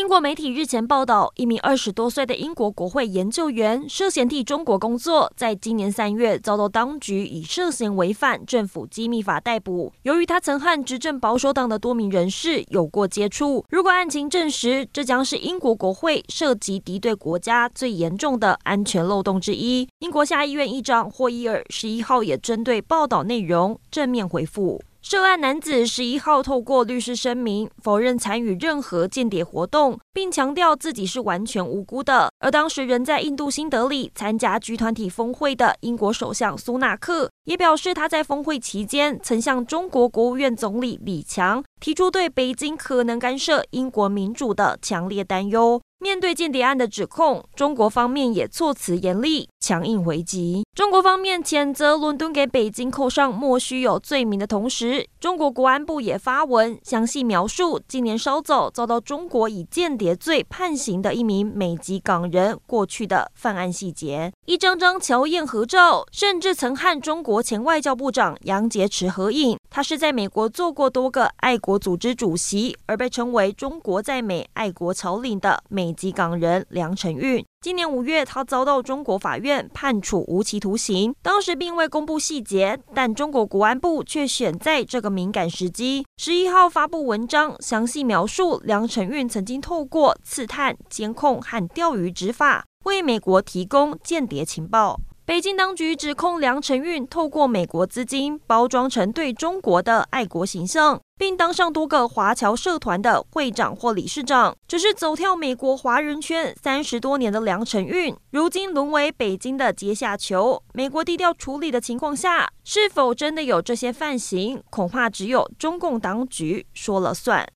英国媒体日前报道，一名二十多岁的英国国会研究员涉嫌替中国工作，在今年三月遭到当局以涉嫌违反政府机密法逮捕。由于他曾和执政保守党的多名人士有过接触，如果案情证实，这将是英国国会涉及敌对国家最严重的安全漏洞之一。英国下议院议长霍伊尔十一号也针对报道内容正面回复。涉案男子十一号透过律师声明否认参与任何间谍活动，并强调自己是完全无辜的。而当时人在印度新德里参加 G 团体峰会的英国首相苏纳克也表示，他在峰会期间曾向中国国务院总理李强提出对北京可能干涉英国民主的强烈担忧。面对间谍案的指控，中国方面也措辞严厉，强硬回击。中国方面谴责伦敦给北京扣上莫须有罪名的同时，中国国安部也发文详细描述今年稍早遭到中国以间谍罪判刑的一名美籍港人过去的犯案细节。一张张乔宴合照，甚至曾和中国前外交部长杨洁篪合影。他是在美国做过多个爱国组织主席，而被称为“中国在美爱国侨领”的美籍港人梁成运。今年五月，他遭到中国法院判处无期徒刑，当时并未公布细节，但中国国安部却选在这个敏感时机，十一号发布文章，详细描述梁成运曾经透过刺探、监控和钓鱼执法，为美国提供间谍情报。北京当局指控梁承运透过美国资金包装成对中国的爱国形象，并当上多个华侨社团的会长或理事长。只是走跳美国华人圈三十多年的梁承运，如今沦为北京的阶下囚。美国低调处理的情况下，是否真的有这些犯行，恐怕只有中共当局说了算。